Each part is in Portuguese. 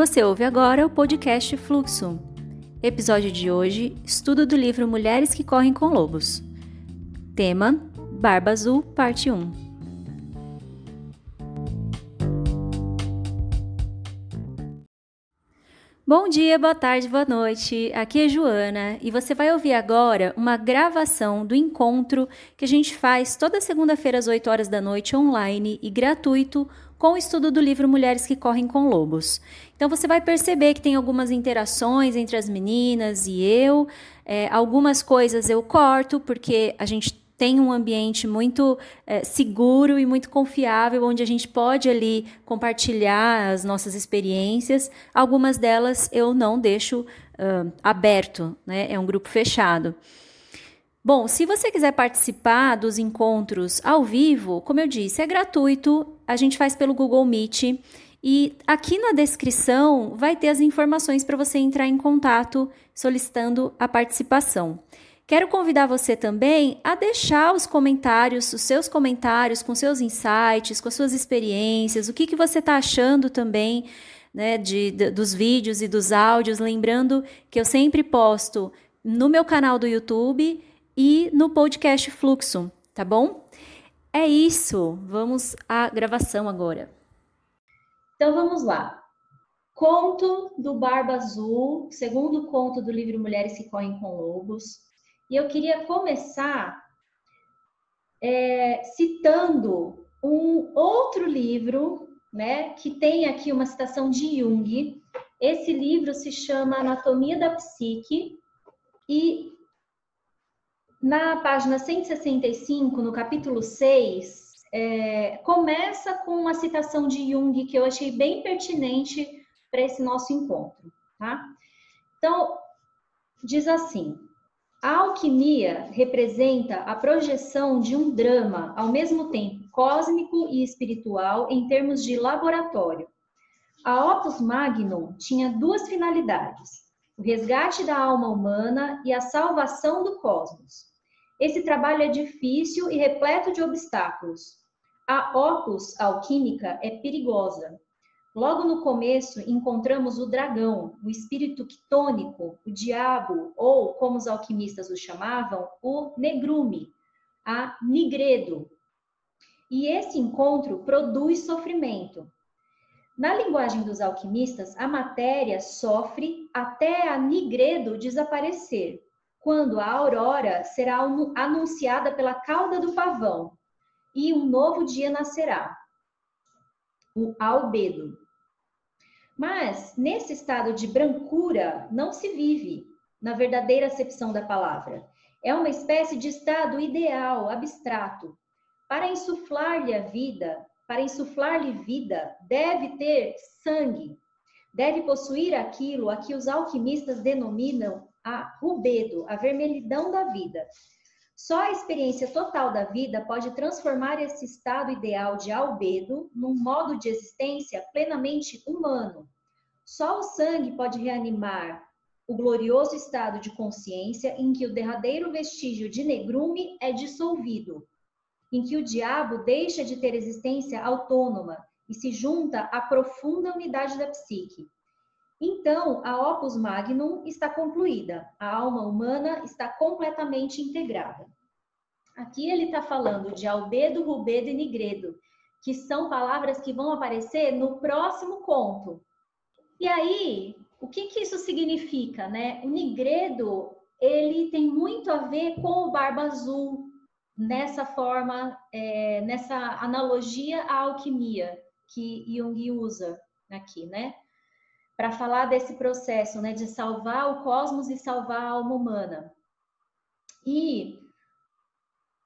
Você ouve agora o podcast Fluxo. Episódio de hoje: estudo do livro Mulheres que Correm com Lobos. Tema: Barba Azul, parte 1. Bom dia, boa tarde, boa noite. Aqui é Joana e você vai ouvir agora uma gravação do encontro que a gente faz toda segunda-feira às 8 horas da noite online e gratuito com o estudo do livro Mulheres que Correm com Lobos. Então você vai perceber que tem algumas interações entre as meninas e eu. É, algumas coisas eu corto porque a gente tem um ambiente muito é, seguro e muito confiável, onde a gente pode ali compartilhar as nossas experiências. Algumas delas eu não deixo uh, aberto, né? É um grupo fechado. Bom, se você quiser participar dos encontros ao vivo, como eu disse, é gratuito, a gente faz pelo Google Meet. E aqui na descrição vai ter as informações para você entrar em contato solicitando a participação. Quero convidar você também a deixar os comentários, os seus comentários com seus insights, com as suas experiências, o que, que você está achando também né, de, de, dos vídeos e dos áudios. Lembrando que eu sempre posto no meu canal do YouTube e no podcast Fluxo, tá bom? É isso, vamos à gravação agora. Então vamos lá. Conto do Barba Azul, segundo conto do livro Mulheres que Correm com Lobos. E eu queria começar é, citando um outro livro, né, que tem aqui uma citação de Jung. Esse livro se chama Anatomia da Psique e na página 165, no capítulo 6, é, começa com uma citação de Jung que eu achei bem pertinente para esse nosso encontro, tá? Então, diz assim: a alquimia representa a projeção de um drama, ao mesmo tempo cósmico e espiritual, em termos de laboratório. A Opus Magnum tinha duas finalidades: o resgate da alma humana e a salvação do cosmos. Esse trabalho é difícil e repleto de obstáculos. A Opus alquímica é perigosa, Logo no começo, encontramos o dragão, o espírito quitônico, o diabo, ou, como os alquimistas o chamavam, o negrume, a nigredo. E esse encontro produz sofrimento. Na linguagem dos alquimistas, a matéria sofre até a nigredo desaparecer, quando a aurora será anunciada pela cauda do pavão e um novo dia nascerá o albedo. Mas nesse estado de brancura não se vive, na verdadeira acepção da palavra. É uma espécie de estado ideal, abstrato. Para insuflar-lhe a vida, para insuflar-lhe vida, deve ter sangue, deve possuir aquilo a que os alquimistas denominam a rubedo, a vermelhidão da vida. Só a experiência total da vida pode transformar esse estado ideal de albedo num modo de existência plenamente humano. Só o sangue pode reanimar o glorioso estado de consciência em que o derradeiro vestígio de negrume é dissolvido, em que o diabo deixa de ter existência autônoma e se junta à profunda unidade da psique. Então, a opus magnum está concluída, a alma humana está completamente integrada. Aqui ele está falando de albedo, rubedo e nigredo, que são palavras que vão aparecer no próximo conto. E aí, o que, que isso significa, né? O nigredo, ele tem muito a ver com o barba azul, nessa forma, é, nessa analogia à alquimia que Jung usa aqui, né? Para falar desse processo, né, de salvar o cosmos e salvar a alma humana. E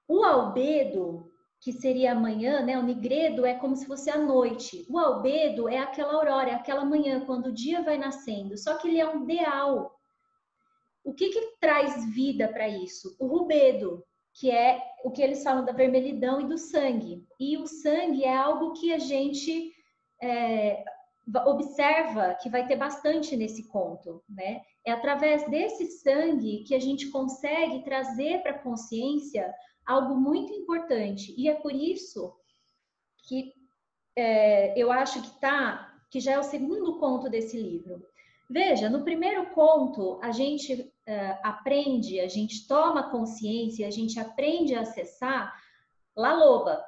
o albedo, que seria amanhã, né, o nigredo é como se fosse a noite. O albedo é aquela aurora, é aquela manhã, quando o dia vai nascendo, só que ele é um ideal. O que, que traz vida para isso? O rubedo, que é o que eles falam da vermelhidão e do sangue. E o sangue é algo que a gente é, observa que vai ter bastante nesse conto, né? É através desse sangue que a gente consegue trazer para a consciência algo muito importante. E é por isso que é, eu acho que tá que já é o segundo conto desse livro. Veja, no primeiro conto, a gente uh, aprende, a gente toma consciência, a gente aprende a acessar La Loba,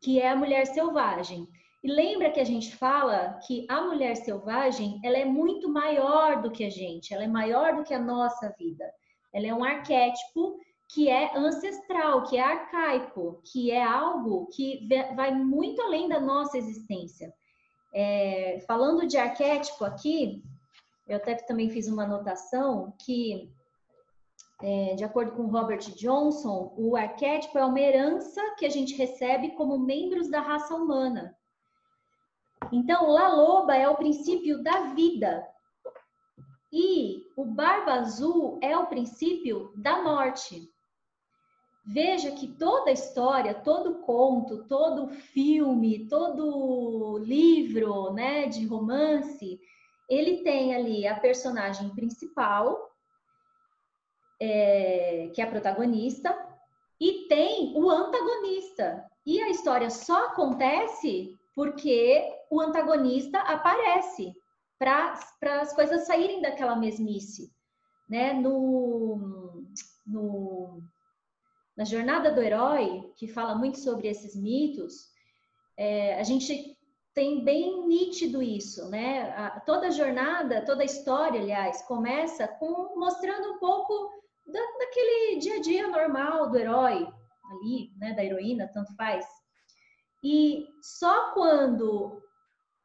que é a mulher selvagem. E lembra que a gente fala que a mulher selvagem, ela é muito maior do que a gente, ela é maior do que a nossa vida. Ela é um arquétipo que é ancestral, que é arcaico, que é algo que vai muito além da nossa existência. É, falando de arquétipo aqui, eu até também fiz uma anotação que, é, de acordo com Robert Johnson, o arquétipo é uma herança que a gente recebe como membros da raça humana. Então, La Loba é o princípio da vida. E o Barba Azul é o princípio da morte. Veja que toda história, todo conto, todo filme, todo livro, né, de romance, ele tem ali a personagem principal, é, que é a protagonista, e tem o antagonista. E a história só acontece porque o antagonista aparece para as coisas saírem daquela mesmice. Né? No, no na Jornada do Herói, que fala muito sobre esses mitos, é, a gente tem bem nítido isso, né? A, toda jornada, toda história, aliás, começa com mostrando um pouco da, daquele dia a dia normal do herói ali, né? Da heroína, tanto faz. E só quando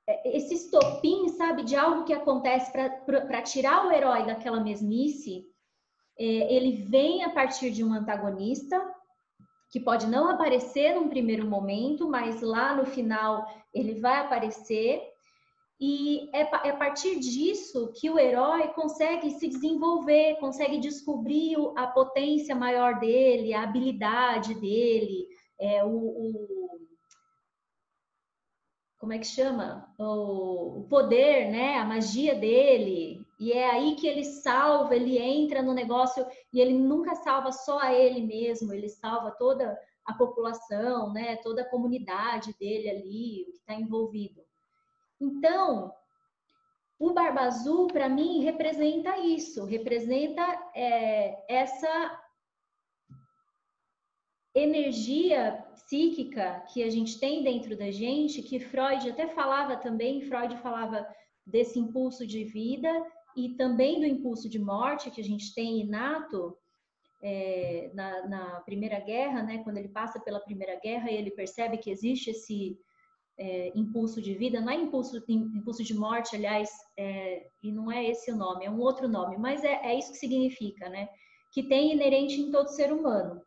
é, esse estopim, sabe, de algo que acontece para tirar o herói daquela mesmice, é, ele vem a partir de um antagonista que pode não aparecer num primeiro momento, mas lá no final ele vai aparecer. E é, é a partir disso que o herói consegue se desenvolver, consegue descobrir a potência maior dele, a habilidade dele, é, o, o como é que chama? O, poder, né? A magia dele. E é aí que ele salva, ele entra no negócio e ele nunca salva só a ele mesmo, ele salva toda a população, né? Toda a comunidade dele ali, o que está envolvido. Então, o Barba Azul, para mim, representa isso, representa é, essa energia psíquica que a gente tem dentro da gente, que Freud até falava também, Freud falava desse impulso de vida e também do impulso de morte que a gente tem inato é, na, na, Primeira Guerra, né? Quando ele passa pela Primeira Guerra ele percebe que existe esse é, impulso de vida, não é impulso, impulso de morte, aliás, é, e não é esse o nome, é um outro nome, mas é, é isso que significa, né? Que tem inerente em todo ser humano.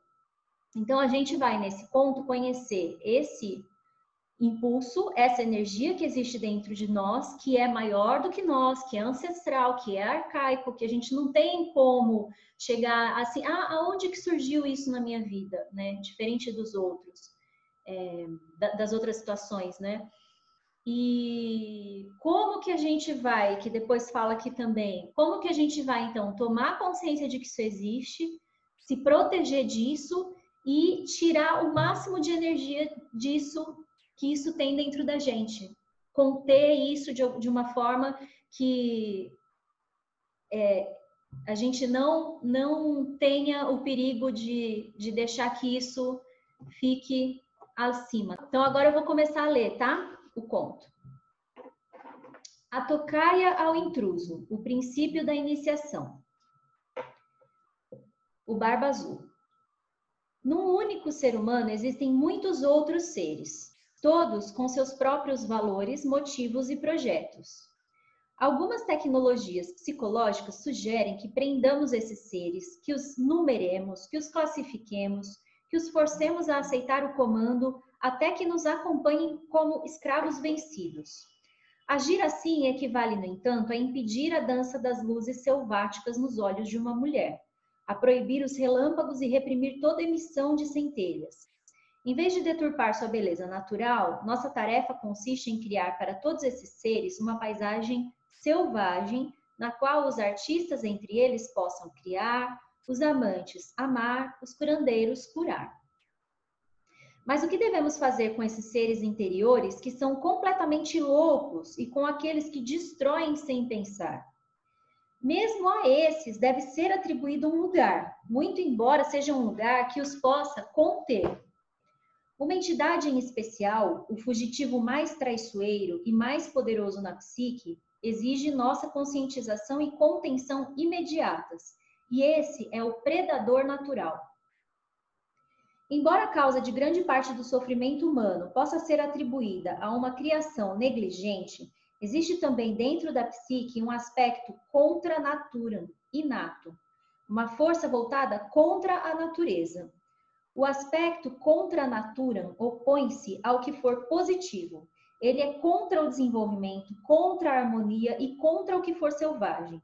Então, a gente vai nesse ponto conhecer esse impulso, essa energia que existe dentro de nós, que é maior do que nós, que é ancestral, que é arcaico, que a gente não tem como chegar assim, ah, aonde que surgiu isso na minha vida, né? Diferente dos outros, é, das outras situações, né? E como que a gente vai, que depois fala aqui também, como que a gente vai então tomar consciência de que isso existe, se proteger disso e tirar o máximo de energia disso que isso tem dentro da gente. Conter isso de, de uma forma que é, a gente não, não tenha o perigo de, de deixar que isso fique acima. Então, agora eu vou começar a ler, tá? O conto. A tocaia ao intruso, o princípio da iniciação. O barba azul. Num único ser humano existem muitos outros seres, todos com seus próprios valores, motivos e projetos. Algumas tecnologias psicológicas sugerem que prendamos esses seres, que os numeremos, que os classifiquemos, que os forcemos a aceitar o comando até que nos acompanhem como escravos vencidos. Agir assim equivale, no entanto, a impedir a dança das luzes selváticas nos olhos de uma mulher a proibir os relâmpagos e reprimir toda emissão de centelhas. Em vez de deturpar sua beleza natural, nossa tarefa consiste em criar para todos esses seres uma paisagem selvagem na qual os artistas entre eles possam criar, os amantes amar, os curandeiros curar. Mas o que devemos fazer com esses seres interiores que são completamente loucos e com aqueles que destroem sem pensar? Mesmo a esses deve ser atribuído um lugar, muito embora seja um lugar que os possa conter. Uma entidade em especial, o fugitivo mais traiçoeiro e mais poderoso na psique, exige nossa conscientização e contenção imediatas, e esse é o predador natural. Embora a causa de grande parte do sofrimento humano possa ser atribuída a uma criação negligente, existe também dentro da psique um aspecto contra natura, inato, uma força voltada contra a natureza. O aspecto contra natura opõe-se ao que for positivo. Ele é contra o desenvolvimento, contra a harmonia e contra o que for selvagem.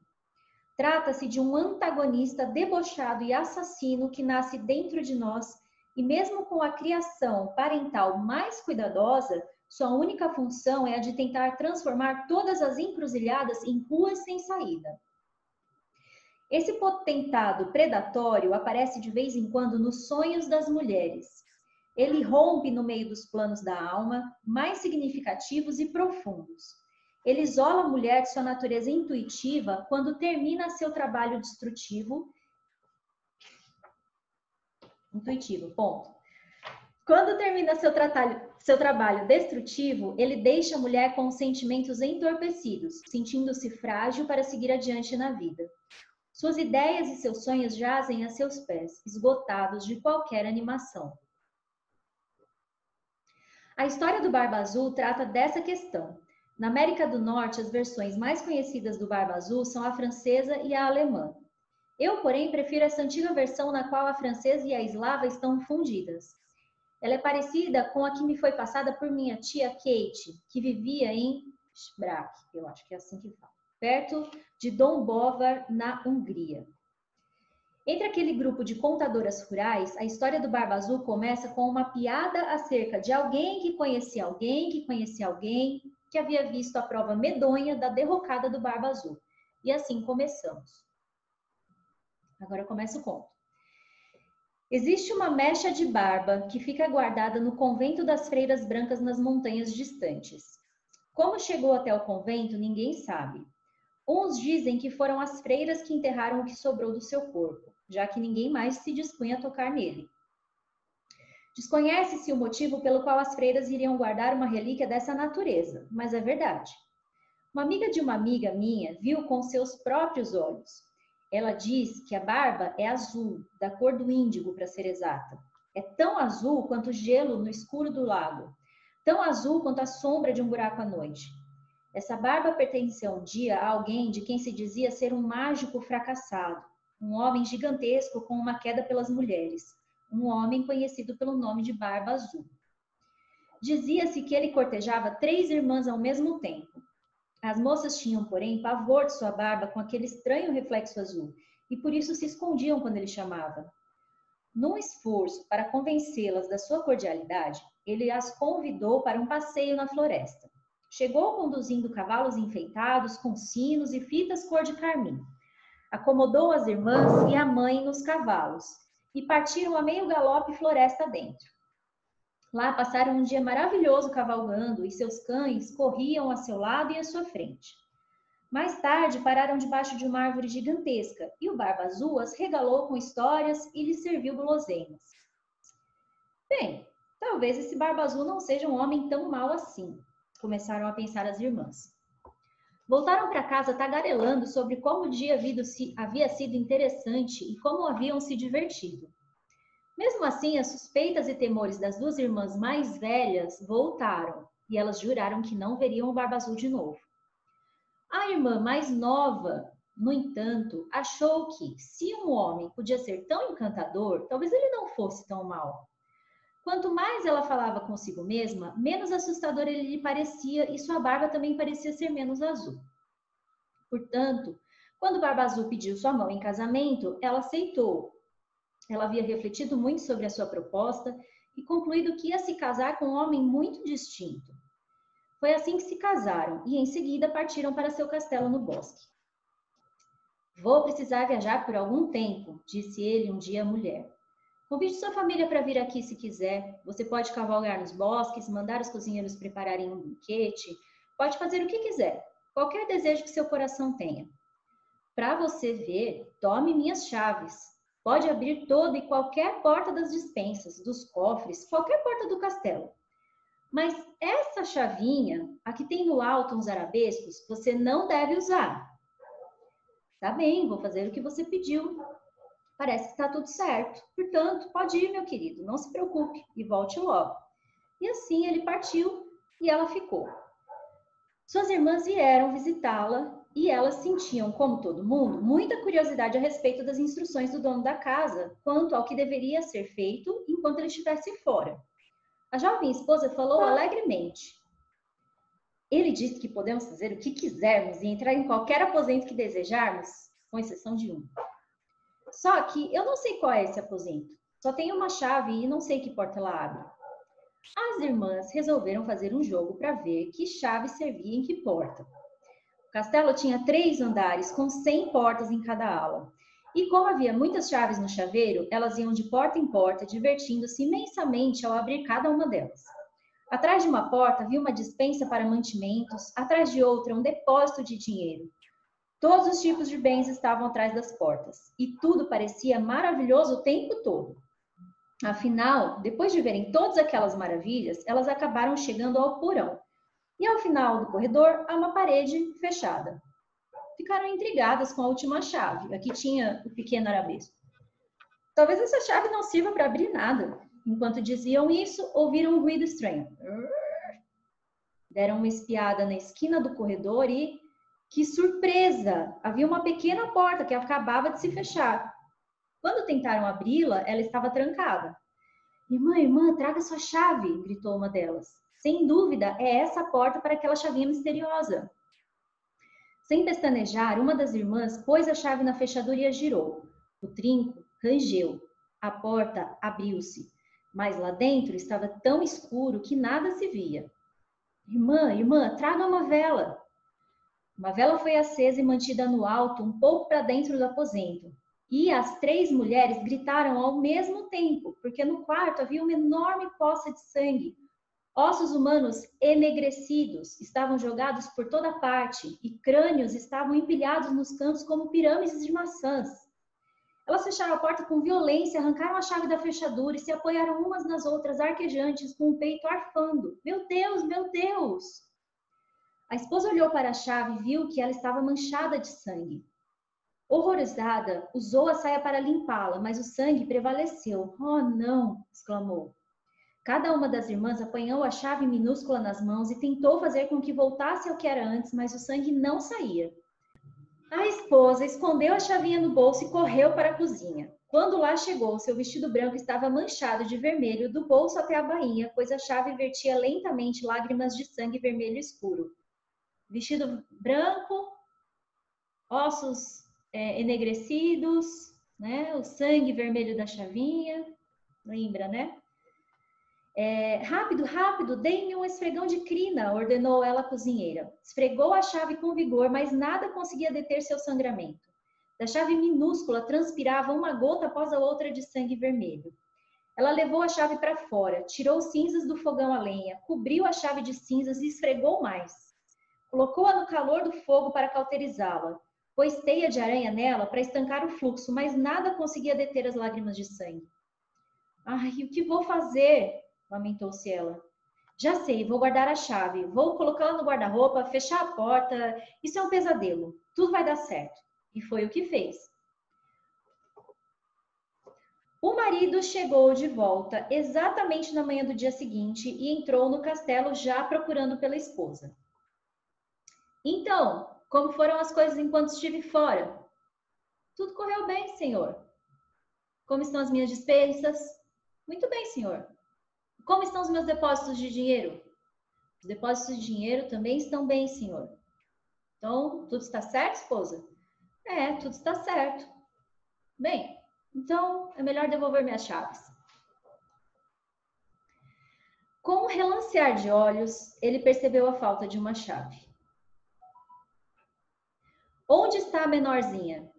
Trata-se de um antagonista debochado e assassino que nasce dentro de nós e, mesmo com a criação parental mais cuidadosa, sua única função é a de tentar transformar todas as encruzilhadas em ruas sem saída. Esse potentado predatório aparece de vez em quando nos sonhos das mulheres. Ele rompe no meio dos planos da alma, mais significativos e profundos. Ele isola a mulher de sua natureza intuitiva quando termina seu trabalho destrutivo. Intuitivo, ponto. Quando termina seu, seu trabalho destrutivo, ele deixa a mulher com sentimentos entorpecidos, sentindo-se frágil para seguir adiante na vida. Suas ideias e seus sonhos jazem a seus pés, esgotados de qualquer animação. A história do Barba Azul trata dessa questão. Na América do Norte, as versões mais conhecidas do Barba Azul são a francesa e a alemã. Eu, porém, prefiro essa antiga versão na qual a francesa e a eslava estão fundidas. Ela é parecida com a que me foi passada por minha tia Kate, que vivia em Sbrak, eu acho que é assim que fala perto de Dombovar, na Hungria. Entre aquele grupo de contadoras rurais, a história do Barba Azul começa com uma piada acerca de alguém que conhecia alguém que conhecia alguém que havia visto a prova medonha da derrocada do Barba Azul. E assim começamos. Agora começa o conto. Existe uma mecha de barba que fica guardada no convento das Freiras Brancas nas montanhas distantes. Como chegou até o convento, ninguém sabe. Uns dizem que foram as freiras que enterraram o que sobrou do seu corpo, já que ninguém mais se dispunha a tocar nele. Desconhece-se o motivo pelo qual as freiras iriam guardar uma relíquia dessa natureza, mas é verdade. Uma amiga de uma amiga minha viu com seus próprios olhos. Ela diz que a barba é azul, da cor do índigo, para ser exata. É tão azul quanto o gelo no escuro do lago, tão azul quanto a sombra de um buraco à noite. Essa barba pertenceu um dia a alguém de quem se dizia ser um mágico fracassado, um homem gigantesco com uma queda pelas mulheres, um homem conhecido pelo nome de Barba Azul. Dizia-se que ele cortejava três irmãs ao mesmo tempo. As moças tinham, porém, pavor de sua barba com aquele estranho reflexo azul, e por isso se escondiam quando ele chamava. Num esforço para convencê-las da sua cordialidade, ele as convidou para um passeio na floresta. Chegou conduzindo cavalos enfeitados com sinos e fitas cor de carmim. Acomodou as irmãs e a mãe nos cavalos e partiram a meio galope floresta dentro. Lá passaram um dia maravilhoso cavalgando e seus cães corriam a seu lado e à sua frente. Mais tarde pararam debaixo de uma árvore gigantesca e o Barba Azul as regalou com histórias e lhes serviu guloseimas. Bem, talvez esse Barba Azul não seja um homem tão mau assim começaram a pensar as irmãs. Voltaram para casa tagarelando sobre como o dia havia sido interessante e como haviam se divertido. Mesmo assim, as suspeitas e temores das duas irmãs mais velhas voltaram e elas juraram que não veriam o Barba Azul de novo. A irmã mais nova, no entanto, achou que, se um homem podia ser tão encantador, talvez ele não fosse tão mau. Quanto mais ela falava consigo mesma, menos assustador ele lhe parecia e sua barba também parecia ser menos azul. Portanto, quando Barba Azul pediu sua mão em casamento, ela aceitou. Ela havia refletido muito sobre a sua proposta e concluído que ia se casar com um homem muito distinto. Foi assim que se casaram e em seguida partiram para seu castelo no bosque. Vou precisar viajar por algum tempo, disse ele um dia à mulher. Convide sua família para vir aqui se quiser. Você pode cavalgar nos bosques, mandar os cozinheiros prepararem um banquete, pode fazer o que quiser, qualquer desejo que seu coração tenha. Para você ver, tome minhas chaves. Pode abrir toda e qualquer porta das dispensas, dos cofres, qualquer porta do castelo. Mas essa chavinha, a que tem no alto uns arabescos, você não deve usar. Tá bem, vou fazer o que você pediu. Parece que está tudo certo. Portanto, pode ir, meu querido, não se preocupe e volte logo. E assim ele partiu e ela ficou. Suas irmãs vieram visitá-la e elas sentiam, como todo mundo, muita curiosidade a respeito das instruções do dono da casa quanto ao que deveria ser feito enquanto ele estivesse fora. A jovem esposa falou alegremente. Ele disse que podemos fazer o que quisermos e entrar em qualquer aposento que desejarmos, com exceção de um. Só que eu não sei qual é esse aposento. Só tem uma chave e não sei que porta ela abre. As irmãs resolveram fazer um jogo para ver que chave servia em que porta. Castelo tinha três andares com 100 portas em cada ala. E como havia muitas chaves no chaveiro, elas iam de porta em porta, divertindo-se imensamente ao abrir cada uma delas. Atrás de uma porta havia uma dispensa para mantimentos, atrás de outra um depósito de dinheiro. Todos os tipos de bens estavam atrás das portas, e tudo parecia maravilhoso o tempo todo. Afinal, depois de verem todas aquelas maravilhas, elas acabaram chegando ao porão. E ao final do corredor há uma parede fechada. Ficaram intrigadas com a última chave, a que tinha o pequeno arabesco. Talvez essa chave não sirva para abrir nada. Enquanto diziam isso, ouviram um ruído estranho. Deram uma espiada na esquina do corredor e, que surpresa! Havia uma pequena porta que acabava de se fechar. Quando tentaram abri-la, ela estava trancada. Irmã, irmã, traga sua chave! gritou uma delas. Sem dúvida, é essa a porta para aquela chavinha misteriosa. Sem pestanejar, uma das irmãs pôs a chave na fechadura e a girou. O trinco rangeu. A porta abriu-se, mas lá dentro estava tão escuro que nada se via. Irmã, irmã, traga uma vela. Uma vela foi acesa e mantida no alto, um pouco para dentro do aposento. E as três mulheres gritaram ao mesmo tempo, porque no quarto havia uma enorme poça de sangue. Ossos humanos enegrecidos estavam jogados por toda parte e crânios estavam empilhados nos cantos como pirâmides de maçãs. Elas fecharam a porta com violência, arrancaram a chave da fechadura e se apoiaram umas nas outras, arquejantes, com o peito arfando. Meu Deus, meu Deus! A esposa olhou para a chave e viu que ela estava manchada de sangue. Horrorizada, usou a saia para limpá-la, mas o sangue prevaleceu. Oh, não! exclamou. Cada uma das irmãs apanhou a chave minúscula nas mãos e tentou fazer com que voltasse ao que era antes, mas o sangue não saía. A esposa escondeu a chavinha no bolso e correu para a cozinha. Quando lá chegou, seu vestido branco estava manchado de vermelho do bolso até a bainha, pois a chave vertia lentamente lágrimas de sangue vermelho escuro. Vestido branco, ossos é, enegrecidos, né? O sangue vermelho da chavinha, lembra, né? É, rápido, rápido, dê-me um esfregão de crina, ordenou ela à cozinheira. Esfregou a chave com vigor, mas nada conseguia deter seu sangramento. Da chave minúscula transpirava uma gota após a outra de sangue vermelho. Ela levou a chave para fora, tirou cinzas do fogão a lenha, cobriu a chave de cinzas e esfregou mais. Colocou-a no calor do fogo para cauterizá-la. Pôs teia de aranha nela para estancar o fluxo, mas nada conseguia deter as lágrimas de sangue. Ai, o que vou fazer? Lamentou-se ela. Já sei, vou guardar a chave, vou colocá-la no guarda-roupa, fechar a porta. Isso é um pesadelo. Tudo vai dar certo. E foi o que fez. O marido chegou de volta exatamente na manhã do dia seguinte e entrou no castelo já procurando pela esposa. Então, como foram as coisas enquanto estive fora? Tudo correu bem, senhor. Como estão as minhas despesas? Muito bem, senhor. Como estão os meus depósitos de dinheiro? Os depósitos de dinheiro também estão bem, senhor. Então, tudo está certo, esposa? É, tudo está certo. Bem, então é melhor devolver minhas chaves. Com um relancear de olhos, ele percebeu a falta de uma chave. Onde está a menorzinha?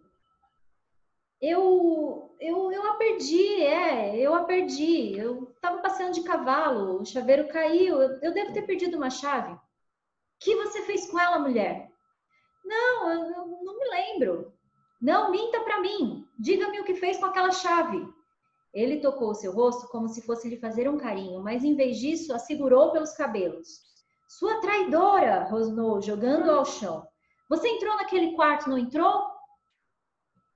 Eu, eu, eu a perdi, é, eu a perdi. Eu estava passeando de cavalo, o chaveiro caiu, eu, eu devo ter perdido uma chave. O que você fez com ela, mulher? Não, eu, eu não me lembro. Não, minta para mim. Diga-me o que fez com aquela chave. Ele tocou seu rosto como se fosse lhe fazer um carinho, mas em vez disso, a segurou pelos cabelos. Sua traidora! rosnou, jogando ao chão. Você entrou naquele quarto, não entrou?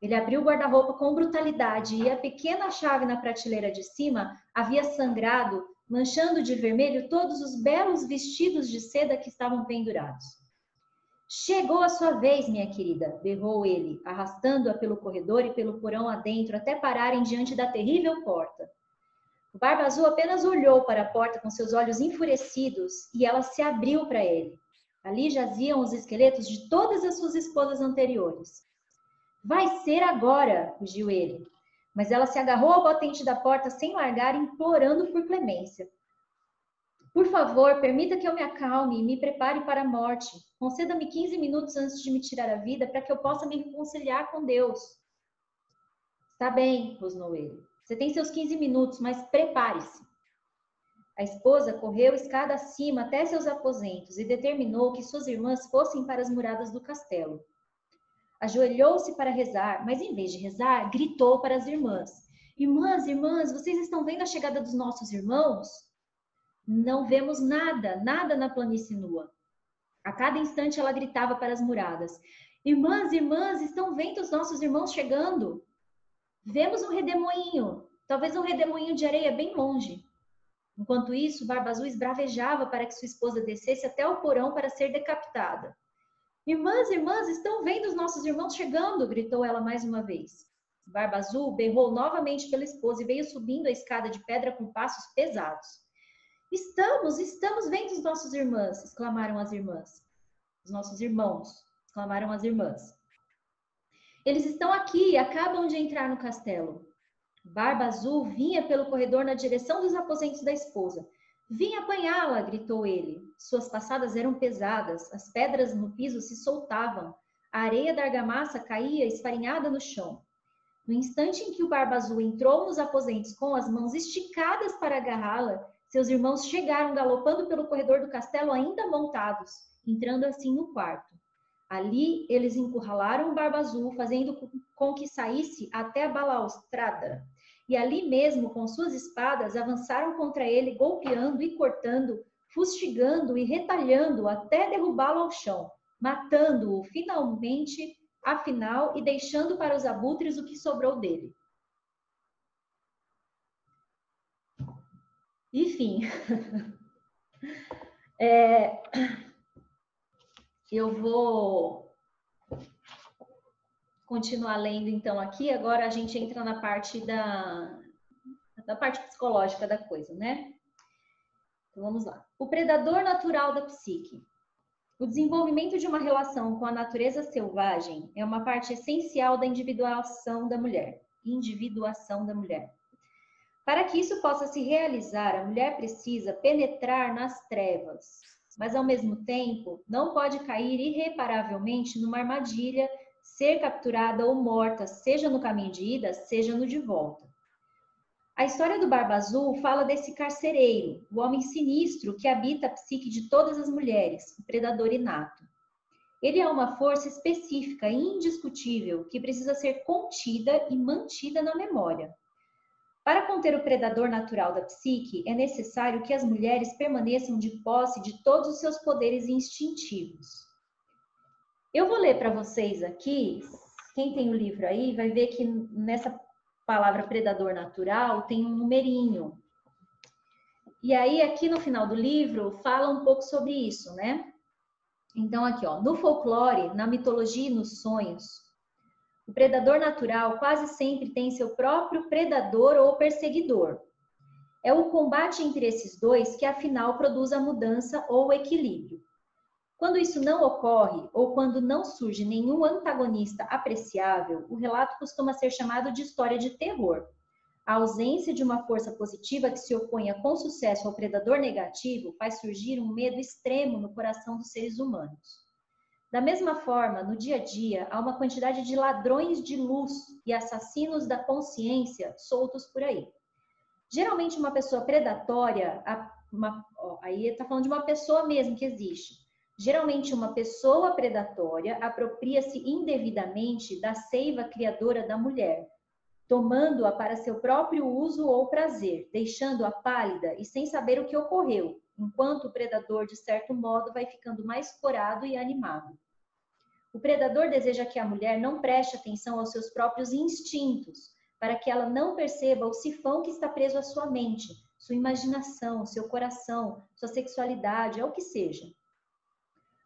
Ele abriu o guarda-roupa com brutalidade e a pequena chave na prateleira de cima havia sangrado, manchando de vermelho todos os belos vestidos de seda que estavam pendurados. Chegou a sua vez, minha querida, berrou ele, arrastando-a pelo corredor e pelo porão adentro até pararem diante da terrível porta. O Barba Azul apenas olhou para a porta com seus olhos enfurecidos e ela se abriu para ele. Ali jaziam os esqueletos de todas as suas esposas anteriores. Vai ser agora, rugiu ele. Mas ela se agarrou ao batente da porta sem largar, implorando por clemência. Por favor, permita que eu me acalme e me prepare para a morte. Conceda-me 15 minutos antes de me tirar a vida para que eu possa me reconciliar com Deus. Está bem, rosnou ele. Você tem seus 15 minutos, mas prepare-se. A esposa correu escada acima até seus aposentos e determinou que suas irmãs fossem para as muradas do castelo. Ajoelhou-se para rezar, mas em vez de rezar, gritou para as irmãs: Irmãs, irmãs, vocês estão vendo a chegada dos nossos irmãos? Não vemos nada, nada na planície nua. A cada instante ela gritava para as muradas: Irmãs, irmãs, estão vendo os nossos irmãos chegando? Vemos um redemoinho, talvez um redemoinho de areia bem longe. Enquanto isso, Barba Azul esbravejava para que sua esposa descesse até o porão para ser decapitada. Irmãs, irmãs, estão vendo os nossos irmãos chegando! gritou ela mais uma vez. Barba Azul berrou novamente pela esposa e veio subindo a escada de pedra com passos pesados. Estamos, estamos vendo os nossos irmãs! exclamaram as irmãs. Os nossos irmãos! exclamaram as irmãs. Eles estão aqui e acabam de entrar no castelo. Barba Azul vinha pelo corredor na direção dos aposentos da esposa. Vim apanhá-la, gritou ele. Suas passadas eram pesadas, as pedras no piso se soltavam, a areia da argamassa caía esfarinhada no chão. No instante em que o Barba Azul entrou nos aposentos com as mãos esticadas para agarrá-la, seus irmãos chegaram galopando pelo corredor do castelo ainda montados, entrando assim no quarto. Ali, eles encurralaram o Barba Azul, fazendo com que saísse até a balaustrada e ali mesmo, com suas espadas, avançaram contra ele, golpeando e cortando, fustigando e retalhando até derrubá-lo ao chão, matando-o finalmente, afinal, e deixando para os abutres o que sobrou dele. Enfim, é, eu vou continuar lendo então aqui. Agora a gente entra na parte da, da parte psicológica da coisa, né? Então vamos lá. O predador natural da psique. O desenvolvimento de uma relação com a natureza selvagem é uma parte essencial da individuação da mulher. Individuação da mulher. Para que isso possa se realizar, a mulher precisa penetrar nas trevas, mas ao mesmo tempo não pode cair irreparavelmente numa armadilha ser capturada ou morta, seja no caminho de ida, seja no de volta. A história do Barba Azul fala desse carcereiro, o homem sinistro que habita a psique de todas as mulheres, o predador inato. Ele é uma força específica e indiscutível que precisa ser contida e mantida na memória. Para conter o predador natural da psique, é necessário que as mulheres permaneçam de posse de todos os seus poderes instintivos. Eu vou ler para vocês aqui, quem tem o livro aí vai ver que nessa palavra predador natural tem um numerinho. E aí, aqui no final do livro, fala um pouco sobre isso, né? Então, aqui, ó, no folclore, na mitologia e nos sonhos, o predador natural quase sempre tem seu próprio predador ou perseguidor. É o combate entre esses dois que, afinal, produz a mudança ou o equilíbrio. Quando isso não ocorre ou quando não surge nenhum antagonista apreciável, o relato costuma ser chamado de história de terror. A ausência de uma força positiva que se oponha com sucesso ao predador negativo faz surgir um medo extremo no coração dos seres humanos. Da mesma forma, no dia a dia, há uma quantidade de ladrões de luz e assassinos da consciência soltos por aí. Geralmente, uma pessoa predatória, uma, ó, aí está falando de uma pessoa mesmo que existe. Geralmente, uma pessoa predatória apropria-se indevidamente da seiva criadora da mulher, tomando-a para seu próprio uso ou prazer, deixando-a pálida e sem saber o que ocorreu, enquanto o predador, de certo modo, vai ficando mais corado e animado. O predador deseja que a mulher não preste atenção aos seus próprios instintos, para que ela não perceba o sifão que está preso à sua mente, sua imaginação, seu coração, sua sexualidade, é o que seja.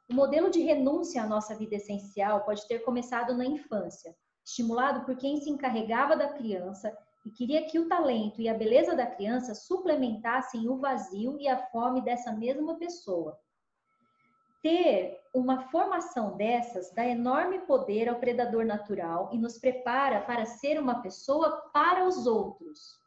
O modelo de renúncia à nossa vida essencial pode ter começado na infância, estimulado por quem se encarregava da criança e queria que o talento e a beleza da criança suplementassem o vazio e a fome dessa mesma pessoa. Ter uma formação dessas dá enorme poder ao predador natural e nos prepara para ser uma pessoa para os outros.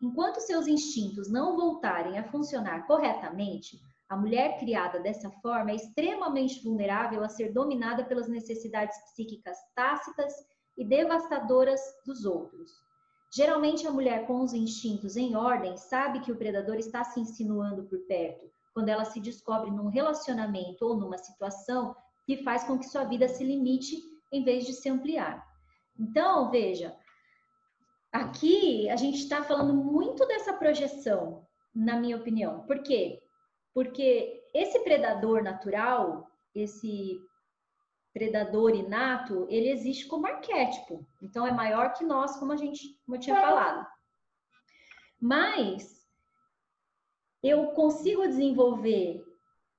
Enquanto seus instintos não voltarem a funcionar corretamente, a mulher criada dessa forma é extremamente vulnerável a ser dominada pelas necessidades psíquicas tácitas e devastadoras dos outros. Geralmente, a mulher com os instintos em ordem sabe que o predador está se insinuando por perto, quando ela se descobre num relacionamento ou numa situação que faz com que sua vida se limite em vez de se ampliar. Então, veja, aqui a gente está falando muito dessa projeção, na minha opinião. Por quê? Porque esse predador natural, esse predador inato, ele existe como arquétipo. Então é maior que nós, como a gente como eu tinha falado. Mas eu consigo desenvolver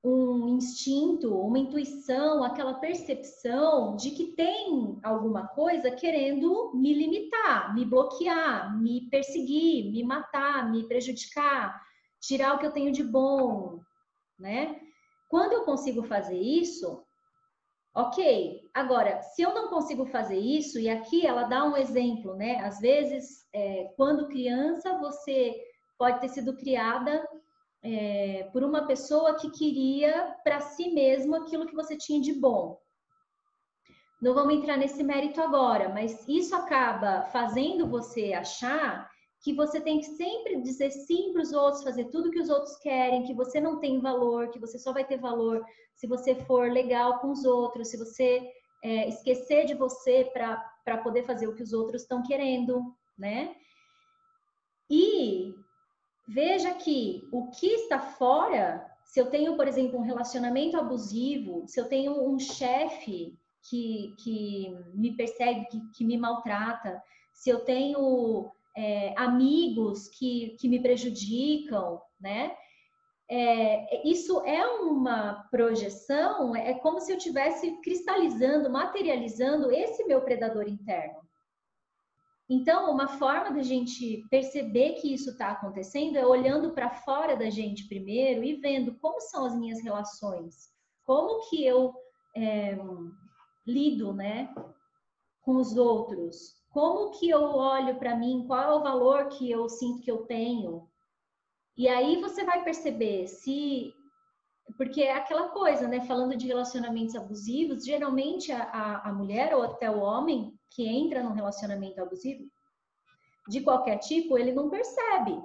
um instinto, uma intuição, aquela percepção de que tem alguma coisa querendo me limitar, me bloquear, me perseguir, me matar, me prejudicar, tirar o que eu tenho de bom, né? Quando eu consigo fazer isso, Ok, agora, se eu não consigo fazer isso, e aqui ela dá um exemplo, né? Às vezes, é, quando criança, você pode ter sido criada é, por uma pessoa que queria para si mesmo aquilo que você tinha de bom. Não vamos entrar nesse mérito agora, mas isso acaba fazendo você achar que você tem que sempre dizer sim para os outros, fazer tudo que os outros querem, que você não tem valor, que você só vai ter valor se você for legal com os outros, se você é, esquecer de você para poder fazer o que os outros estão querendo, né? E veja que o que está fora, se eu tenho, por exemplo, um relacionamento abusivo, se eu tenho um chefe que, que me persegue, que, que me maltrata, se eu tenho é, amigos que, que me prejudicam, né? É, isso é uma projeção, é como se eu estivesse cristalizando, materializando esse meu predador interno. Então, uma forma da gente perceber que isso está acontecendo é olhando para fora da gente primeiro e vendo como são as minhas relações, como que eu é, lido, né, com os outros, como que eu olho para mim, qual é o valor que eu sinto que eu tenho. E aí você vai perceber se. Porque é aquela coisa, né? Falando de relacionamentos abusivos, geralmente a, a mulher ou até o homem que entra num relacionamento abusivo, de qualquer tipo, ele não percebe.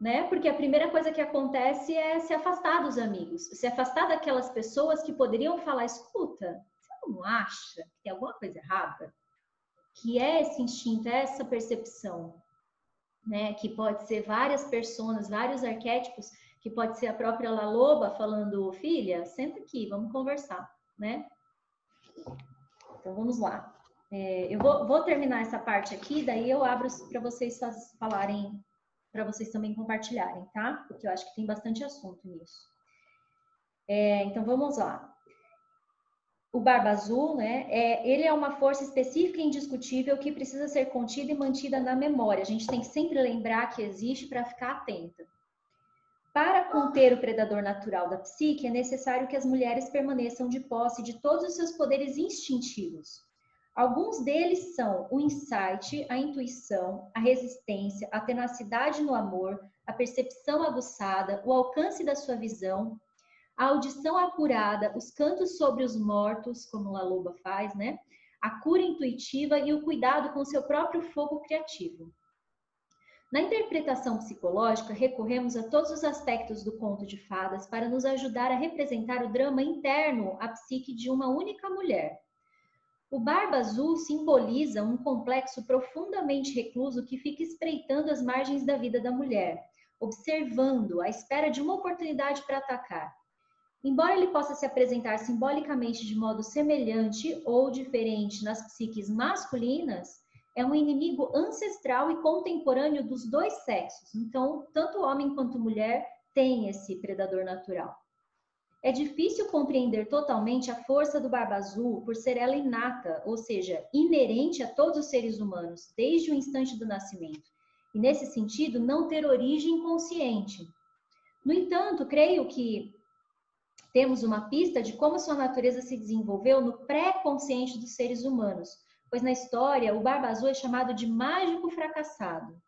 Né? Porque a primeira coisa que acontece é se afastar dos amigos, se afastar daquelas pessoas que poderiam falar: escuta, você não acha que tem alguma coisa errada? Que é esse instinto, é essa percepção, né? Que pode ser várias pessoas, vários arquétipos, que pode ser a própria La Loba falando, filha, senta aqui, vamos conversar, né? Então vamos lá. É, eu vou, vou, terminar essa parte aqui, daí eu abro para vocês falarem, para vocês também compartilharem, tá? Porque eu acho que tem bastante assunto nisso. É, então vamos lá o Barba Azul, né, é, ele é uma força específica e indiscutível que precisa ser contida e mantida na memória. A gente tem que sempre lembrar que existe para ficar atenta. Para conter o predador natural da psique, é necessário que as mulheres permaneçam de posse de todos os seus poderes instintivos. Alguns deles são o insight, a intuição, a resistência, a tenacidade no amor, a percepção aguçada, o alcance da sua visão, a audição apurada, os cantos sobre os mortos, como a loba faz, né? A cura intuitiva e o cuidado com seu próprio fogo criativo. Na interpretação psicológica, recorremos a todos os aspectos do conto de fadas para nos ajudar a representar o drama interno à psique de uma única mulher. O Barba Azul simboliza um complexo profundamente recluso que fica espreitando as margens da vida da mulher, observando, à espera de uma oportunidade para atacar. Embora ele possa se apresentar simbolicamente de modo semelhante ou diferente nas psiques masculinas, é um inimigo ancestral e contemporâneo dos dois sexos. Então, tanto homem quanto mulher têm esse predador natural. É difícil compreender totalmente a força do Barba Azul por ser ela inata, ou seja, inerente a todos os seres humanos, desde o instante do nascimento, e nesse sentido não ter origem consciente. No entanto, creio que temos uma pista de como sua natureza se desenvolveu no pré-consciente dos seres humanos, pois na história o Barba Azul é chamado de mágico fracassado.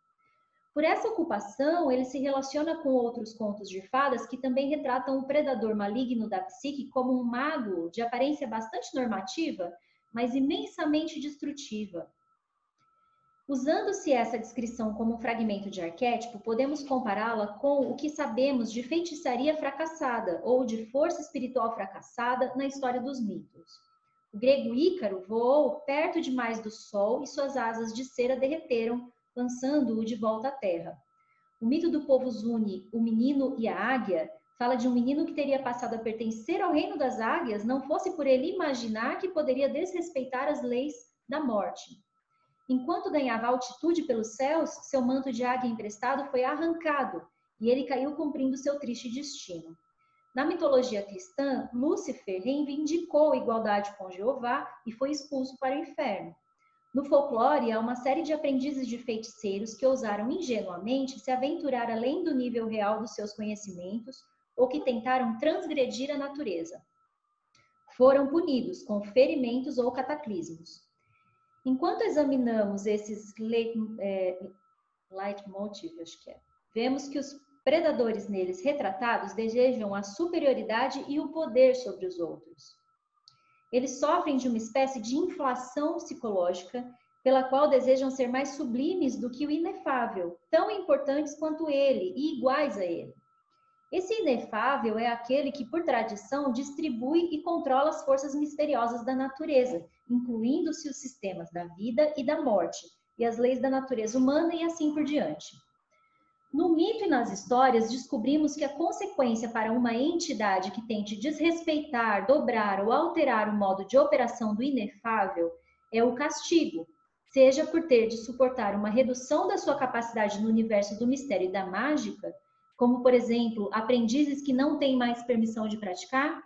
Por essa ocupação, ele se relaciona com outros contos de fadas que também retratam o predador maligno da psique como um mago de aparência bastante normativa, mas imensamente destrutiva, Usando-se essa descrição como um fragmento de arquétipo, podemos compará-la com o que sabemos de feitiçaria fracassada ou de força espiritual fracassada na história dos mitos. O grego Ícaro voou perto demais do sol e suas asas de cera derreteram, lançando-o de volta à terra. O mito do povo Zuni, o menino e a águia, fala de um menino que teria passado a pertencer ao reino das águias, não fosse por ele imaginar que poderia desrespeitar as leis da morte. Enquanto ganhava altitude pelos céus, seu manto de águia emprestado foi arrancado e ele caiu cumprindo seu triste destino. Na mitologia cristã, Lúcifer reivindicou a igualdade com Jeová e foi expulso para o inferno. No folclore, há uma série de aprendizes de feiticeiros que ousaram ingenuamente se aventurar além do nível real dos seus conhecimentos ou que tentaram transgredir a natureza. Foram punidos com ferimentos ou cataclismos. Enquanto examinamos esses é, leitmotiv, acho que é, vemos que os predadores neles retratados desejam a superioridade e o poder sobre os outros. Eles sofrem de uma espécie de inflação psicológica pela qual desejam ser mais sublimes do que o inefável, tão importantes quanto ele e iguais a ele. Esse inefável é aquele que, por tradição, distribui e controla as forças misteriosas da natureza, incluindo-se os sistemas da vida e da morte, e as leis da natureza humana e assim por diante. No mito e nas histórias, descobrimos que a consequência para uma entidade que tente desrespeitar, dobrar ou alterar o modo de operação do inefável é o castigo, seja por ter de suportar uma redução da sua capacidade no universo do mistério e da mágica, como, por exemplo, aprendizes que não têm mais permissão de praticar,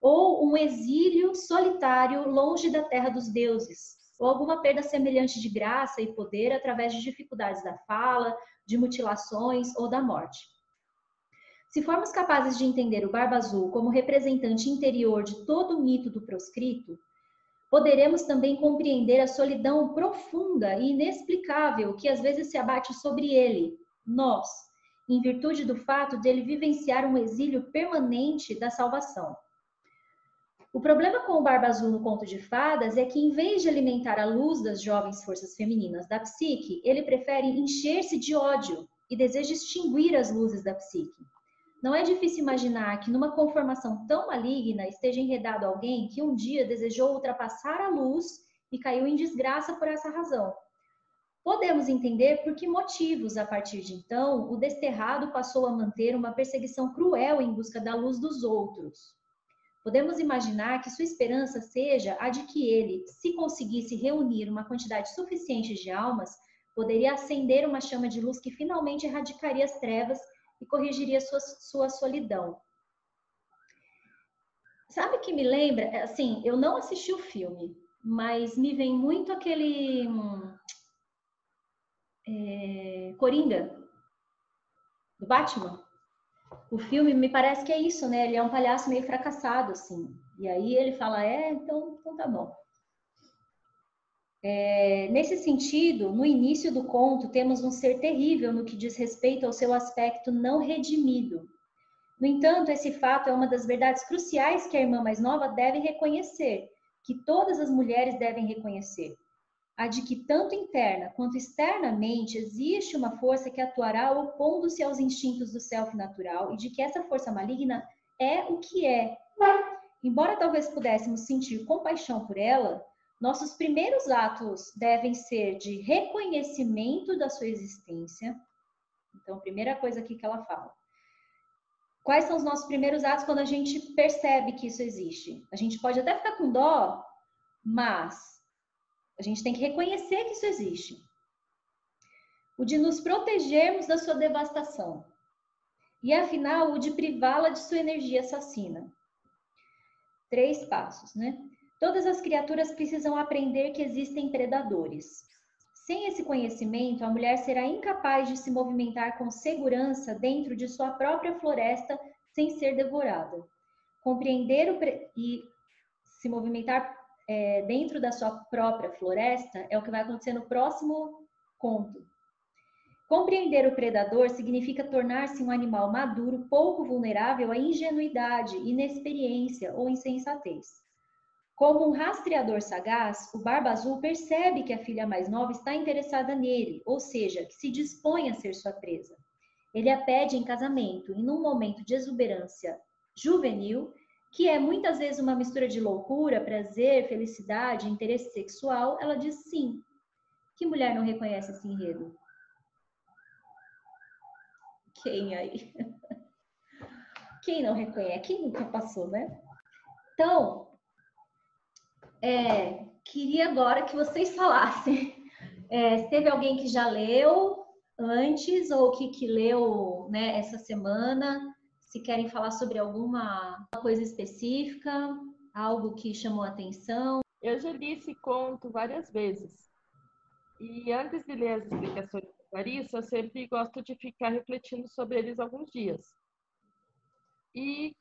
ou um exílio solitário longe da terra dos deuses, ou alguma perda semelhante de graça e poder através de dificuldades da fala, de mutilações ou da morte. Se formos capazes de entender o Barba Azul como representante interior de todo o mito do proscrito, poderemos também compreender a solidão profunda e inexplicável que às vezes se abate sobre ele, nós, em virtude do fato de ele vivenciar um exílio permanente da salvação. O problema com o Barba Azul no conto de fadas é que, em vez de alimentar a luz das jovens forças femininas da psique, ele prefere encher-se de ódio e deseja extinguir as luzes da psique. Não é difícil imaginar que, numa conformação tão maligna, esteja enredado alguém que um dia desejou ultrapassar a luz e caiu em desgraça por essa razão. Podemos entender por que motivos, a partir de então, o desterrado passou a manter uma perseguição cruel em busca da luz dos outros. Podemos imaginar que sua esperança seja a de que ele, se conseguisse reunir uma quantidade suficiente de almas, poderia acender uma chama de luz que finalmente erradicaria as trevas e corrigiria sua, sua solidão. Sabe que me lembra? Assim, eu não assisti o filme, mas me vem muito aquele. Hum, é, Coringa, do Batman. O filme me parece que é isso, né? Ele é um palhaço meio fracassado, assim. E aí ele fala, é, então, então tá bom. É, nesse sentido, no início do conto, temos um ser terrível no que diz respeito ao seu aspecto não redimido. No entanto, esse fato é uma das verdades cruciais que a irmã mais nova deve reconhecer, que todas as mulheres devem reconhecer. A de que, tanto interna quanto externamente, existe uma força que atuará opondo-se aos instintos do self natural e de que essa força maligna é o que é. Embora talvez pudéssemos sentir compaixão por ela, nossos primeiros atos devem ser de reconhecimento da sua existência. Então, primeira coisa aqui que ela fala Quais são os nossos primeiros atos quando a gente percebe que isso existe? A gente pode até ficar com dó, mas a gente tem que reconhecer que isso existe. O de nos protegermos da sua devastação. E afinal, o de privá-la de sua energia assassina. Três passos, né? Todas as criaturas precisam aprender que existem predadores. Sem esse conhecimento, a mulher será incapaz de se movimentar com segurança dentro de sua própria floresta sem ser devorada. Compreender o e se movimentar é, dentro da sua própria floresta é o que vai acontecer no próximo conto. Compreender o predador significa tornar-se um animal maduro pouco vulnerável à ingenuidade, inexperiência ou insensatez. Como um rastreador sagaz, o Barba Azul percebe que a filha mais nova está interessada nele, ou seja, que se dispõe a ser sua presa. Ele a pede em casamento e, num momento de exuberância juvenil, que é muitas vezes uma mistura de loucura, prazer, felicidade, interesse sexual, ela diz sim. Que mulher não reconhece esse enredo? Quem aí? Quem não reconhece? Quem nunca passou, né? Então, é, queria agora que vocês falassem. É, teve alguém que já leu antes ou que, que leu né, essa semana, se querem falar sobre alguma coisa específica, algo que chamou atenção. Eu já li esse conto várias vezes. E antes de ler as explicações da Clarissa, eu sempre gosto de ficar refletindo sobre eles alguns dias. E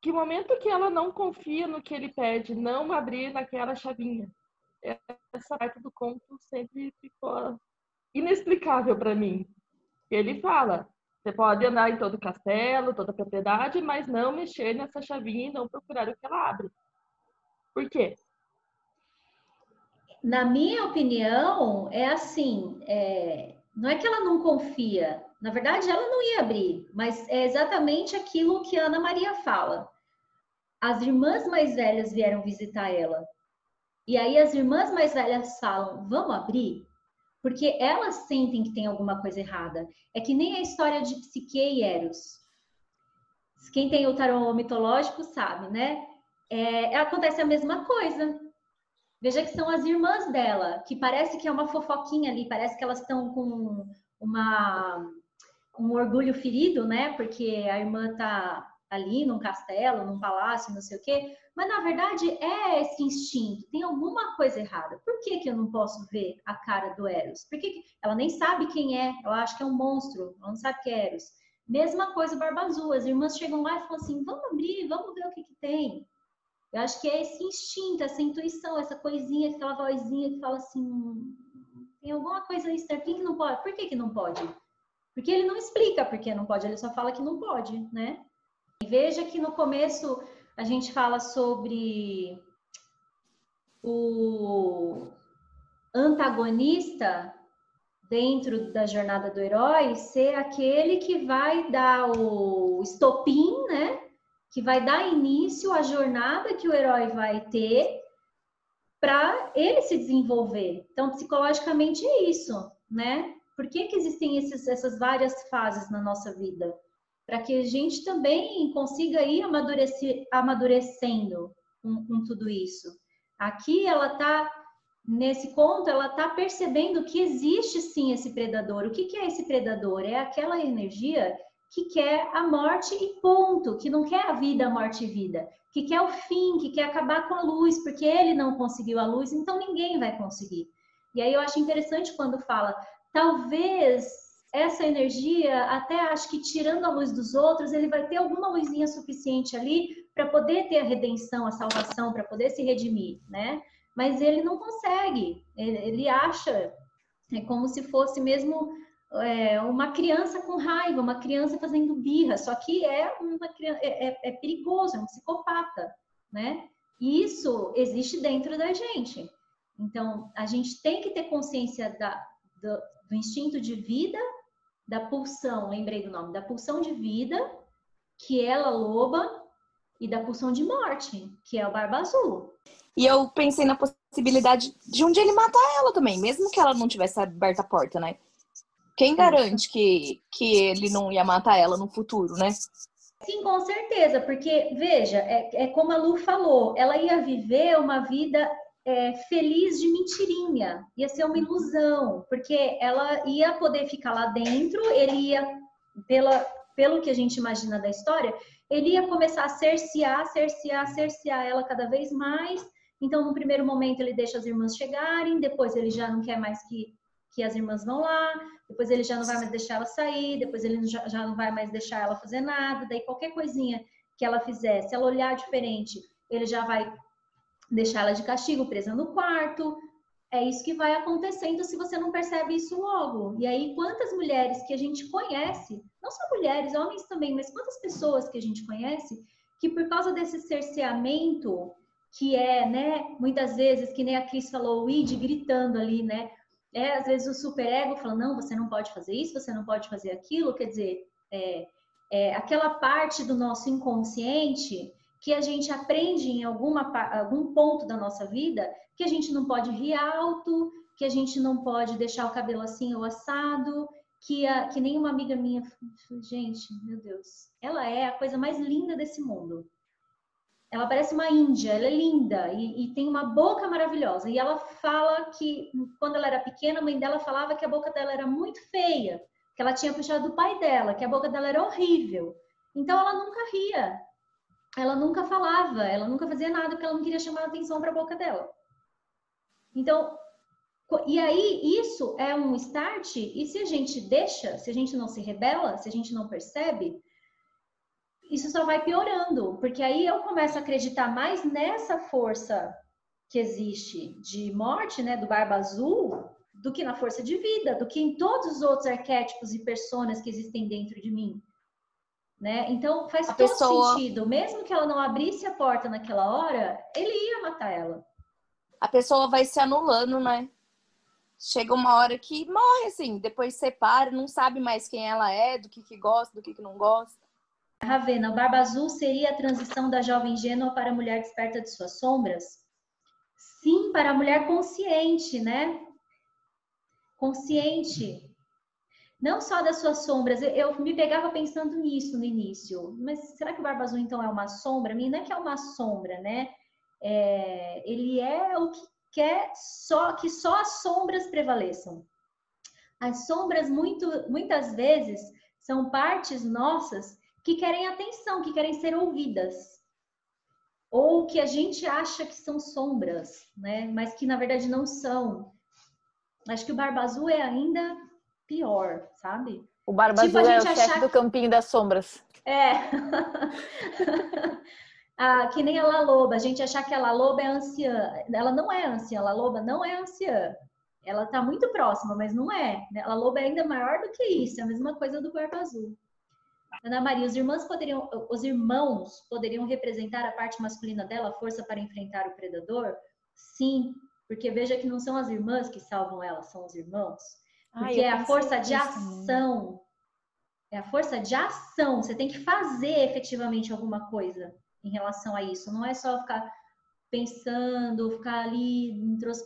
que momento que ela não confia no que ele pede, não abrir naquela chavinha. Essa parte do conto sempre ficou inexplicável para mim. Ele fala: você pode andar em todo o castelo, toda a propriedade, mas não mexer nessa chavinha e não procurar o que ela abre. Por quê? Na minha opinião, é assim: é... não é que ela não confia, na verdade, ela não ia abrir, mas é exatamente aquilo que a Ana Maria fala. As irmãs mais velhas vieram visitar ela. E aí as irmãs mais velhas falam: "Vamos abrir?" Porque elas sentem que tem alguma coisa errada. É que nem a história de Psique e Eros. Quem tem o tarô mitológico sabe, né? É, acontece a mesma coisa. Veja que são as irmãs dela, que parece que é uma fofoquinha ali, parece que elas estão com uma um orgulho ferido, né? Porque a irmã tá ali num castelo, num palácio, não sei o quê, mas na verdade é esse instinto, tem alguma coisa errada. Por que, que eu não posso ver a cara do Eros? Porque que... ela nem sabe quem é, ela acha que é um monstro, ela não sabe que é Eros. Mesma coisa Barba Azul, as irmãs chegam lá e falam assim, vamos abrir, vamos ver o que, que tem. Eu acho que é esse instinto, essa intuição, essa coisinha, aquela vozinha que fala assim, tem alguma coisa estranha, por que, que não pode? Por que, que não pode? Porque ele não explica por que não pode, ele só fala que não pode, né? Veja que no começo a gente fala sobre o antagonista dentro da jornada do herói ser aquele que vai dar o estopim, né? Que vai dar início à jornada que o herói vai ter para ele se desenvolver. Então, psicologicamente é isso, né? Por que, que existem esses, essas várias fases na nossa vida? Para que a gente também consiga ir amadurecendo com, com tudo isso. Aqui ela está, nesse conto, ela está percebendo que existe sim esse predador. O que, que é esse predador? É aquela energia que quer a morte e ponto, que não quer a vida, a morte e vida, que quer o fim, que quer acabar com a luz, porque ele não conseguiu a luz, então ninguém vai conseguir. E aí eu acho interessante quando fala, talvez essa energia, até acho que tirando a luz dos outros, ele vai ter alguma luzinha suficiente ali para poder ter a redenção, a salvação, para poder se redimir, né? Mas ele não consegue. Ele, ele acha é como se fosse mesmo é, uma criança com raiva, uma criança fazendo birra, só que é, uma, é, é, é perigoso, é um psicopata, né? E isso existe dentro da gente. Então, a gente tem que ter consciência da, do, do instinto de vida, da pulsão, lembrei do nome, da pulsão de vida, que é a loba, e da pulsão de morte, que é o barba azul. E eu pensei na possibilidade de um dia ele matar ela também, mesmo que ela não tivesse aberto a porta, né? Quem garante que, que ele não ia matar ela no futuro, né? Sim, com certeza, porque, veja, é, é como a Lu falou, ela ia viver uma vida é, feliz de mentirinha, ia ser uma ilusão, porque ela ia poder ficar lá dentro, ele ia, pela, pelo que a gente imagina da história, ele ia começar a cercear, cercear, cercear ela cada vez mais. Então, no primeiro momento, ele deixa as irmãs chegarem, depois ele já não quer mais que, que as irmãs vão lá, depois ele já não vai mais deixar ela sair, depois ele já, já não vai mais deixar ela fazer nada, daí qualquer coisinha que ela fizer, se ela olhar diferente, ele já vai deixar ela de castigo presa no quarto. É isso que vai acontecendo se você não percebe isso logo. E aí, quantas mulheres que a gente conhece, não só mulheres, homens também, mas quantas pessoas que a gente conhece que por causa desse cerceamento, que é, né, muitas vezes, que nem a Cris falou, o id gritando ali, né, é, às vezes o superego fala, não, você não pode fazer isso, você não pode fazer aquilo, quer dizer, é, é aquela parte do nosso inconsciente que a gente aprende em alguma, algum ponto da nossa vida que a gente não pode rir alto, que a gente não pode deixar o cabelo assim ou assado, que, a, que nem uma amiga minha, gente, meu Deus, ela é a coisa mais linda desse mundo ela parece uma índia, ela é linda e, e, tem uma boca maravilhosa. E ela fala que quando ela era pequena, a mãe dela falava que a boca dela era muito feia, que ela tinha puxado do pai dela, que a boca dela era horrível. Então ela nunca ria, ela nunca falava, ela nunca fazia nada porque ela não queria chamar atenção para a boca dela. Então, e aí isso é um start, e se a gente deixa, se a gente não se rebela, se a gente não percebe, isso só vai piorando, porque aí eu começo a acreditar mais nessa força que existe de morte, né, do Barba Azul, do que na força de vida, do que em todos os outros arquétipos e personas que existem dentro de mim. Né? Então faz a todo pessoa... sentido, mesmo que ela não abrisse a porta naquela hora, ele ia matar ela. A pessoa vai se anulando, né? Chega uma hora que morre assim, depois separa, não sabe mais quem ela é, do que, que gosta, do que, que não gosta. Ravena, o Barba Azul seria a transição da jovem ingênua para a mulher desperta de suas sombras? Sim, para a mulher consciente, né? Consciente. Não só das suas sombras. Eu me pegava pensando nisso no início. Mas será que o Barba Azul, então, é uma sombra? A não é que é uma sombra, né? É, ele é o que quer só que só as sombras prevaleçam. As sombras, muito, muitas vezes, são partes nossas que querem atenção, que querem ser ouvidas. Ou que a gente acha que são sombras, né? Mas que na verdade não são. Acho que o Barba Azul é ainda pior, sabe? O Barba tipo, Azul é o chefe do campinho das sombras. É. ah, que nem a La Loba. A gente achar que a La Loba é anciã. Ela não é anciã. A La Loba não é anciã. Ela tá muito próxima, mas não é. A La Loba é ainda maior do que isso. É a mesma coisa do Barba Azul. Ana Maria, os irmãos poderiam, os irmãos poderiam representar a parte masculina dela, a força para enfrentar o predador? Sim, porque veja que não são as irmãs que salvam ela, são os irmãos. Porque Ai, é a força de ação. É a força de ação. Você tem que fazer efetivamente alguma coisa em relação a isso. Não é só ficar pensando, ficar ali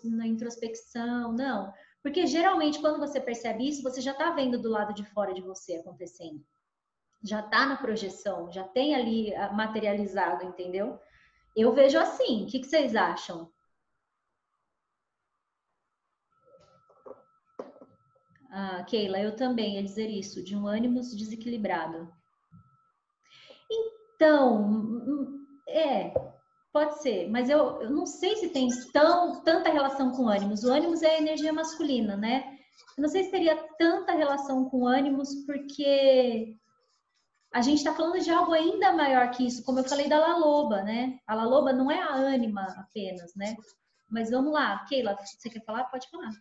na introspecção, não. Porque geralmente quando você percebe isso, você já está vendo do lado de fora de você acontecendo já está na projeção, já tem ali ah, materializado, entendeu? Eu vejo assim. O que, que vocês acham? Ah, Keila, eu também ia dizer isso, de um ânimo desequilibrado. Então, hum, hum, é, pode ser, mas eu, eu não sei se tem tão, tanta relação com ânimos. O ânimos é a energia masculina, né? Eu não sei se teria tanta relação com ânimos, porque a gente está falando de algo ainda maior que isso, como eu falei da Laloba, né? A Laloba não é a ânima apenas, né? Mas vamos lá, Keila, você quer falar? Pode falar.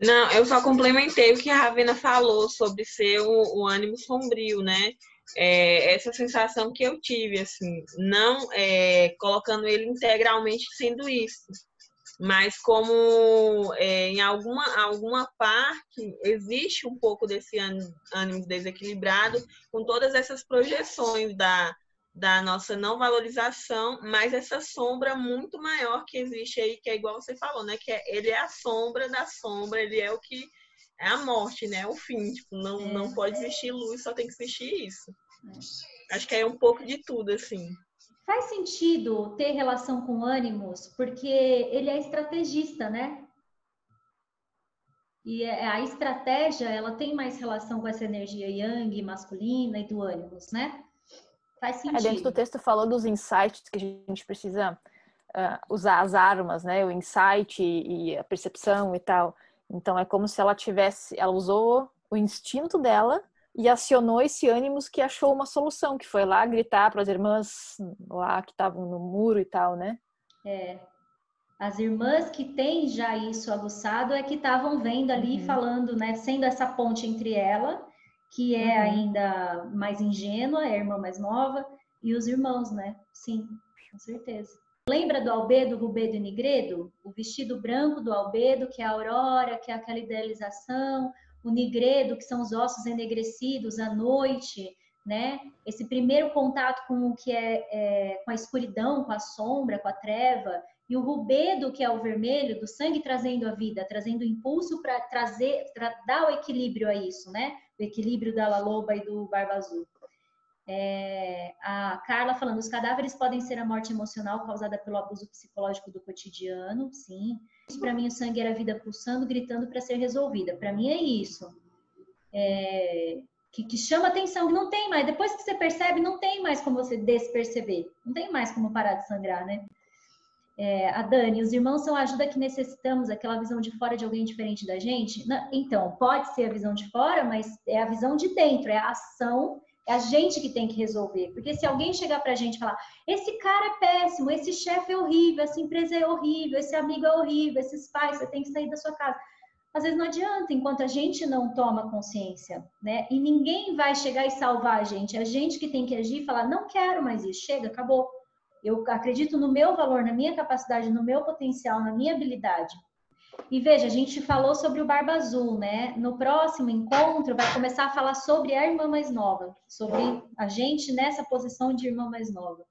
Não, eu só complementei o que a Ravena falou sobre ser o, o ânimo sombrio, né? É, essa sensação que eu tive, assim, não é, colocando ele integralmente sendo isso, mas como é, em alguma, alguma parte existe um pouco desse ânimo desequilibrado, com todas essas projeções da, da nossa não valorização, mas essa sombra muito maior que existe aí, que é igual você falou, né? Que é, ele é a sombra da sombra, ele é o que é a morte, né? O fim, tipo, não, é. não pode existir luz, só tem que existir isso. É. Acho que é um pouco de tudo, assim. Faz sentido ter relação com ânimos, porque ele é estrategista, né? E é, a estratégia, ela tem mais relação com essa energia yang, masculina e do ânimos, né? Faz sentido. É, dentro do texto falou dos insights que a gente precisa uh, usar as armas, né? O insight e a percepção e tal. Então é como se ela tivesse, ela usou o instinto dela e acionou esse ânimo que achou uma solução, que foi lá gritar para as irmãs lá que estavam no muro e tal, né? É. As irmãs que têm já isso aguçado é que estavam vendo ali, uhum. falando, né? Sendo essa ponte entre ela que é uhum. ainda mais ingênua, é a irmã mais nova, e os irmãos, né? Sim, com certeza. Lembra do Albedo, Rubedo e Nigredo? O vestido branco do Albedo, que é a aurora, que é aquela idealização, o Nigredo, que são os ossos enegrecidos à noite, né? Esse primeiro contato com o que é, é com a escuridão, com a sombra, com a treva, e o rubedo, que é o vermelho, do sangue trazendo a vida, trazendo impulso para trazer, para dar o equilíbrio a isso, né? O equilíbrio da Loba e do Barba Azul. É, a Carla falando, os cadáveres podem ser a morte emocional causada pelo abuso psicológico do cotidiano, sim. Para mim, o sangue era a vida pulsando, gritando para ser resolvida. Para mim é isso. É, que, que, chama atenção, que não tem mais. Depois que você percebe, não tem mais como você desperceber. Não tem mais como parar de sangrar, né? É, a Dani, os irmãos são a ajuda que necessitamos, aquela visão de fora de alguém diferente da gente? Não, então, pode ser a visão de fora, mas é a visão de dentro, é a ação, é a gente que tem que resolver. Porque se alguém chegar pra gente e falar, esse cara é péssimo, esse chefe é horrível, essa empresa é horrível, esse amigo é horrível, esses pais, você tem que sair da sua casa. Às vezes não adianta, enquanto a gente não toma consciência, né? E ninguém vai chegar e salvar a gente. É a gente que tem que agir e falar, não quero mais isso, chega, acabou. Eu acredito no meu valor, na minha capacidade, no meu potencial, na minha habilidade. E veja, a gente falou sobre o Barba Azul, né? No próximo encontro vai começar a falar sobre a irmã mais nova, sobre a gente nessa posição de irmã mais nova.